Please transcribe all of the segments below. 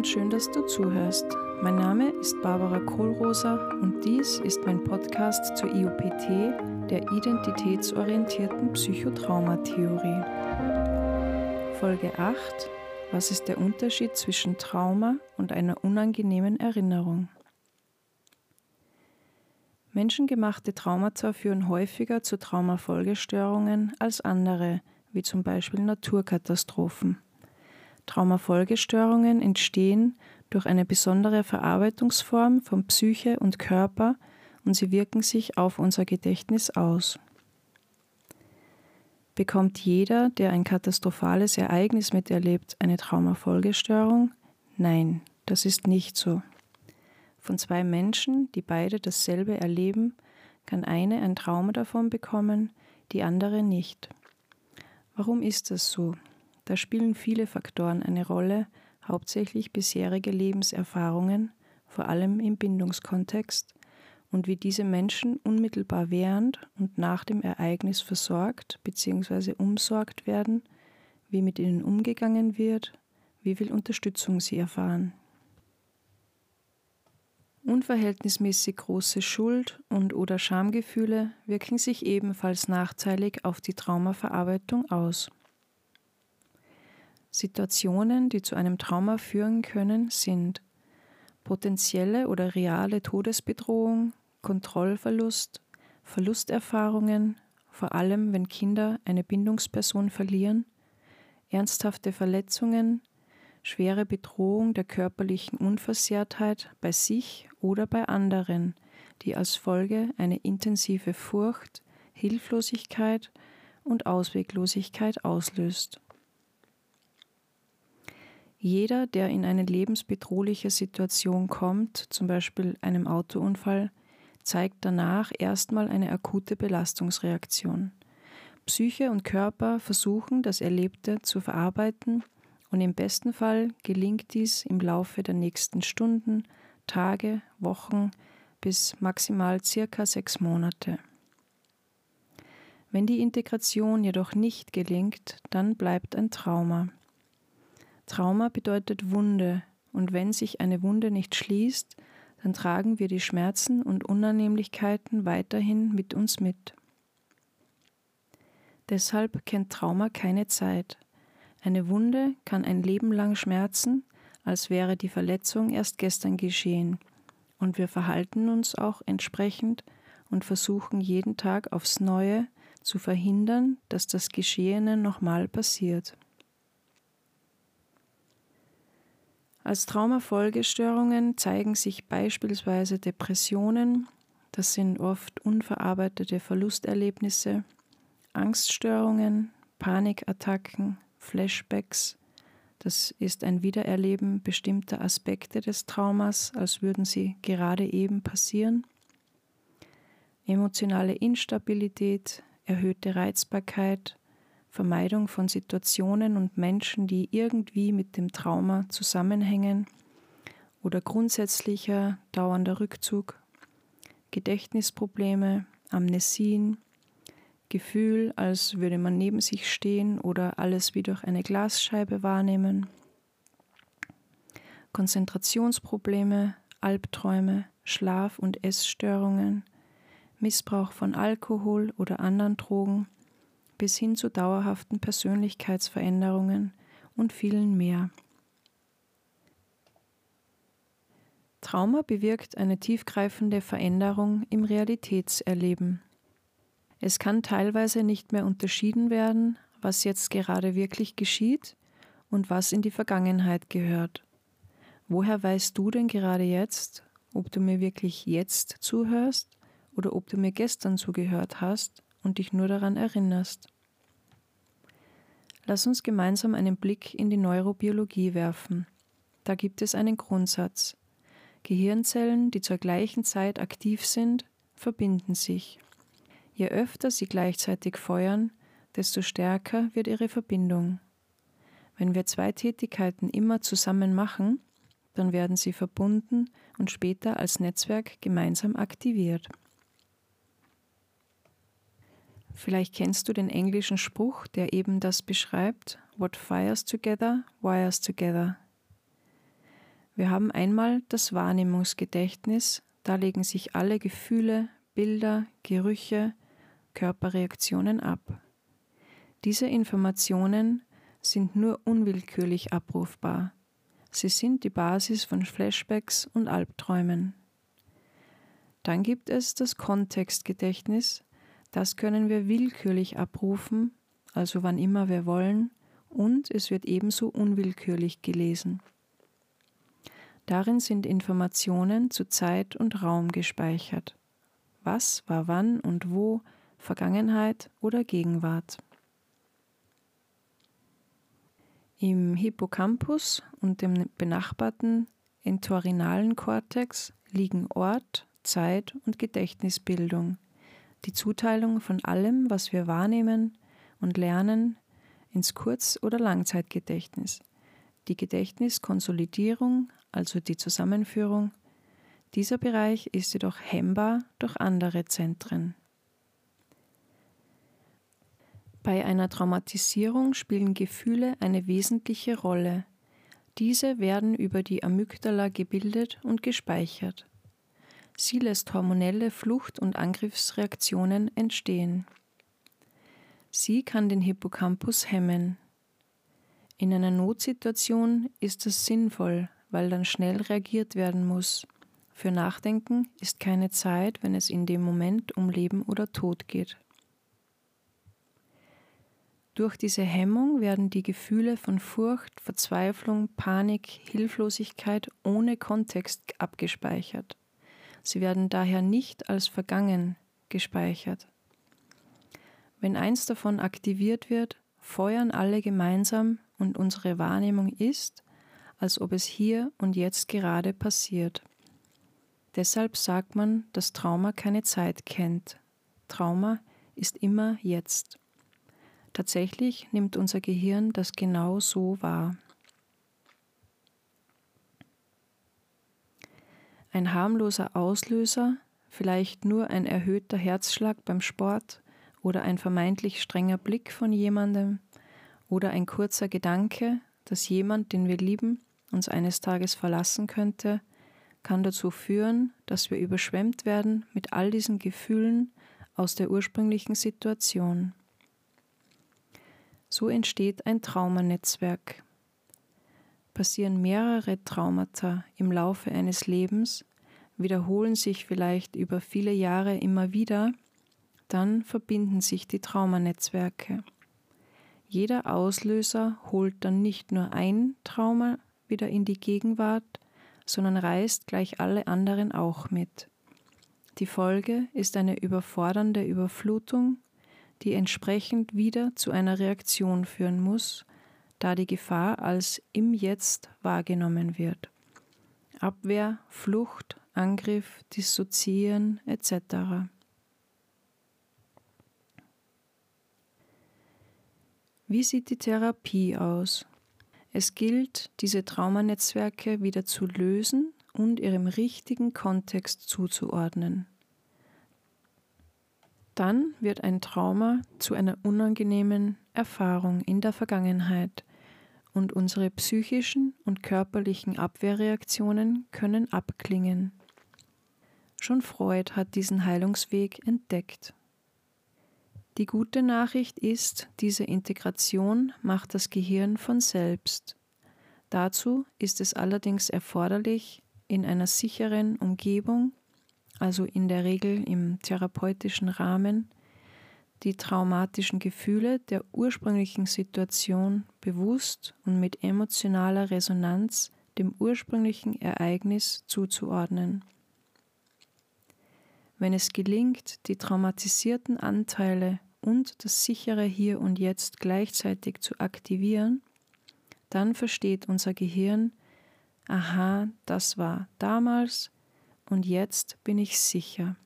und schön, dass du zuhörst. Mein Name ist Barbara Kohlroser und dies ist mein Podcast zur IOPT, der identitätsorientierten Psychotraumatheorie. Folge 8. Was ist der Unterschied zwischen Trauma und einer unangenehmen Erinnerung? Menschengemachte Traumata führen häufiger zu Traumafolgestörungen als andere, wie zum Beispiel Naturkatastrophen. Traumafolgestörungen entstehen durch eine besondere Verarbeitungsform von Psyche und Körper und sie wirken sich auf unser Gedächtnis aus. Bekommt jeder, der ein katastrophales Ereignis miterlebt, eine Traumafolgestörung? Nein, das ist nicht so. Von zwei Menschen, die beide dasselbe erleben, kann eine ein Trauma davon bekommen, die andere nicht. Warum ist das so? Da spielen viele Faktoren eine Rolle, hauptsächlich bisherige Lebenserfahrungen, vor allem im Bindungskontext, und wie diese Menschen unmittelbar während und nach dem Ereignis versorgt bzw. umsorgt werden, wie mit ihnen umgegangen wird, wie viel Unterstützung sie erfahren. Unverhältnismäßig große Schuld- und oder Schamgefühle wirken sich ebenfalls nachteilig auf die Traumaverarbeitung aus. Situationen, die zu einem Trauma führen können, sind potenzielle oder reale Todesbedrohung, Kontrollverlust, Verlusterfahrungen, vor allem wenn Kinder eine Bindungsperson verlieren, ernsthafte Verletzungen, schwere Bedrohung der körperlichen Unversehrtheit bei sich oder bei anderen, die als Folge eine intensive Furcht, Hilflosigkeit und Ausweglosigkeit auslöst. Jeder, der in eine lebensbedrohliche Situation kommt, zum Beispiel einem Autounfall, zeigt danach erstmal eine akute Belastungsreaktion. Psyche und Körper versuchen, das Erlebte zu verarbeiten und im besten Fall gelingt dies im Laufe der nächsten Stunden, Tage, Wochen bis maximal circa sechs Monate. Wenn die Integration jedoch nicht gelingt, dann bleibt ein Trauma. Trauma bedeutet Wunde, und wenn sich eine Wunde nicht schließt, dann tragen wir die Schmerzen und Unannehmlichkeiten weiterhin mit uns mit. Deshalb kennt Trauma keine Zeit. Eine Wunde kann ein Leben lang schmerzen, als wäre die Verletzung erst gestern geschehen, und wir verhalten uns auch entsprechend und versuchen jeden Tag aufs Neue zu verhindern, dass das Geschehene nochmal passiert. Als Traumafolgestörungen zeigen sich beispielsweise Depressionen, das sind oft unverarbeitete Verlusterlebnisse, Angststörungen, Panikattacken, Flashbacks, das ist ein Wiedererleben bestimmter Aspekte des Traumas, als würden sie gerade eben passieren. Emotionale Instabilität, erhöhte Reizbarkeit, Vermeidung von Situationen und Menschen, die irgendwie mit dem Trauma zusammenhängen oder grundsätzlicher dauernder Rückzug, Gedächtnisprobleme, Amnesien, Gefühl, als würde man neben sich stehen oder alles wie durch eine Glasscheibe wahrnehmen, Konzentrationsprobleme, Albträume, Schlaf- und Essstörungen, Missbrauch von Alkohol oder anderen Drogen, bis hin zu dauerhaften Persönlichkeitsveränderungen und vielen mehr. Trauma bewirkt eine tiefgreifende Veränderung im Realitätserleben. Es kann teilweise nicht mehr unterschieden werden, was jetzt gerade wirklich geschieht und was in die Vergangenheit gehört. Woher weißt du denn gerade jetzt, ob du mir wirklich jetzt zuhörst oder ob du mir gestern zugehört hast und dich nur daran erinnerst. Lass uns gemeinsam einen Blick in die Neurobiologie werfen. Da gibt es einen Grundsatz. Gehirnzellen, die zur gleichen Zeit aktiv sind, verbinden sich. Je öfter sie gleichzeitig feuern, desto stärker wird ihre Verbindung. Wenn wir zwei Tätigkeiten immer zusammen machen, dann werden sie verbunden und später als Netzwerk gemeinsam aktiviert. Vielleicht kennst du den englischen Spruch, der eben das beschreibt, What fires together, wires together. Wir haben einmal das Wahrnehmungsgedächtnis, da legen sich alle Gefühle, Bilder, Gerüche, Körperreaktionen ab. Diese Informationen sind nur unwillkürlich abrufbar. Sie sind die Basis von Flashbacks und Albträumen. Dann gibt es das Kontextgedächtnis, das können wir willkürlich abrufen, also wann immer wir wollen, und es wird ebenso unwillkürlich gelesen. Darin sind Informationen zu Zeit und Raum gespeichert. Was war wann und wo, Vergangenheit oder Gegenwart. Im Hippocampus und dem benachbarten entorhinalen Kortex liegen Ort, Zeit und Gedächtnisbildung, die Zuteilung von allem, was wir wahrnehmen und lernen, ins Kurz- oder Langzeitgedächtnis, die Gedächtniskonsolidierung, also die Zusammenführung. Dieser Bereich ist jedoch hemmbar durch andere Zentren. Bei einer Traumatisierung spielen Gefühle eine wesentliche Rolle. Diese werden über die Amygdala gebildet und gespeichert. Sie lässt hormonelle Flucht- und Angriffsreaktionen entstehen. Sie kann den Hippocampus hemmen. In einer Notsituation ist es sinnvoll, weil dann schnell reagiert werden muss. Für Nachdenken ist keine Zeit, wenn es in dem Moment um Leben oder Tod geht. Durch diese Hemmung werden die Gefühle von Furcht, Verzweiflung, Panik, Hilflosigkeit ohne Kontext abgespeichert. Sie werden daher nicht als vergangen gespeichert. Wenn eins davon aktiviert wird, feuern alle gemeinsam und unsere Wahrnehmung ist, als ob es hier und jetzt gerade passiert. Deshalb sagt man, dass Trauma keine Zeit kennt. Trauma ist immer jetzt. Tatsächlich nimmt unser Gehirn das genau so wahr. Ein harmloser Auslöser, vielleicht nur ein erhöhter Herzschlag beim Sport oder ein vermeintlich strenger Blick von jemandem oder ein kurzer Gedanke, dass jemand, den wir lieben, uns eines Tages verlassen könnte, kann dazu führen, dass wir überschwemmt werden mit all diesen Gefühlen aus der ursprünglichen Situation. So entsteht ein Traumanetzwerk. Passieren mehrere Traumata im Laufe eines Lebens, wiederholen sich vielleicht über viele Jahre immer wieder, dann verbinden sich die Traumanetzwerke. Jeder Auslöser holt dann nicht nur ein Trauma wieder in die Gegenwart, sondern reißt gleich alle anderen auch mit. Die Folge ist eine überfordernde Überflutung die entsprechend wieder zu einer Reaktion führen muss, da die Gefahr als im Jetzt wahrgenommen wird. Abwehr, Flucht, Angriff, Dissoziieren etc. Wie sieht die Therapie aus? Es gilt, diese Traumanetzwerke wieder zu lösen und ihrem richtigen Kontext zuzuordnen dann wird ein Trauma zu einer unangenehmen Erfahrung in der Vergangenheit und unsere psychischen und körperlichen Abwehrreaktionen können abklingen. Schon Freud hat diesen Heilungsweg entdeckt. Die gute Nachricht ist, diese Integration macht das Gehirn von selbst. Dazu ist es allerdings erforderlich, in einer sicheren Umgebung also in der Regel im therapeutischen Rahmen, die traumatischen Gefühle der ursprünglichen Situation bewusst und mit emotionaler Resonanz dem ursprünglichen Ereignis zuzuordnen. Wenn es gelingt, die traumatisierten Anteile und das sichere Hier und Jetzt gleichzeitig zu aktivieren, dann versteht unser Gehirn, aha, das war damals, und jetzt bin ich sicher.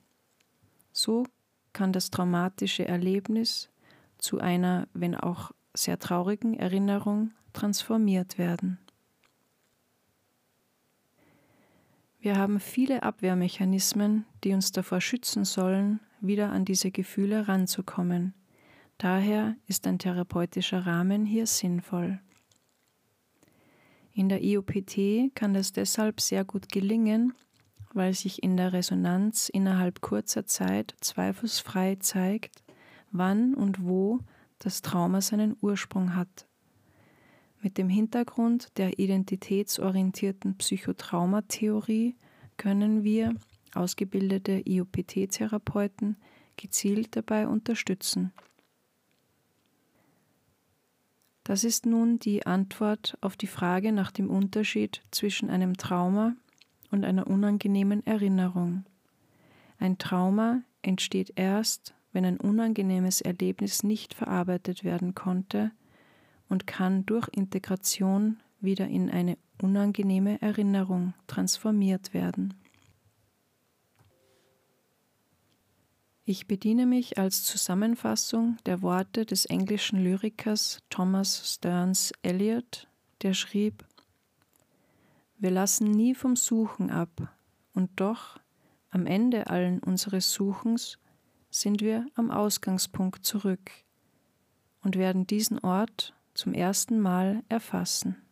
So kann das traumatische Erlebnis zu einer, wenn auch sehr traurigen Erinnerung transformiert werden. Wir haben viele Abwehrmechanismen, die uns davor schützen sollen, wieder an diese Gefühle ranzukommen. Daher ist ein therapeutischer Rahmen hier sinnvoll. In der IOPT kann das deshalb sehr gut gelingen, weil sich in der Resonanz innerhalb kurzer Zeit zweifelsfrei zeigt, wann und wo das Trauma seinen Ursprung hat. Mit dem Hintergrund der identitätsorientierten Psychotraumatheorie können wir, ausgebildete IOPT-Therapeuten, gezielt dabei unterstützen. Das ist nun die Antwort auf die Frage nach dem Unterschied zwischen einem Trauma und einer unangenehmen Erinnerung. Ein Trauma entsteht erst, wenn ein unangenehmes Erlebnis nicht verarbeitet werden konnte und kann durch Integration wieder in eine unangenehme Erinnerung transformiert werden. Ich bediene mich als Zusammenfassung der Worte des englischen Lyrikers Thomas Stearns Eliot, der schrieb Wir lassen nie vom Suchen ab, und doch am Ende allen unseres Suchens sind wir am Ausgangspunkt zurück und werden diesen Ort zum ersten Mal erfassen.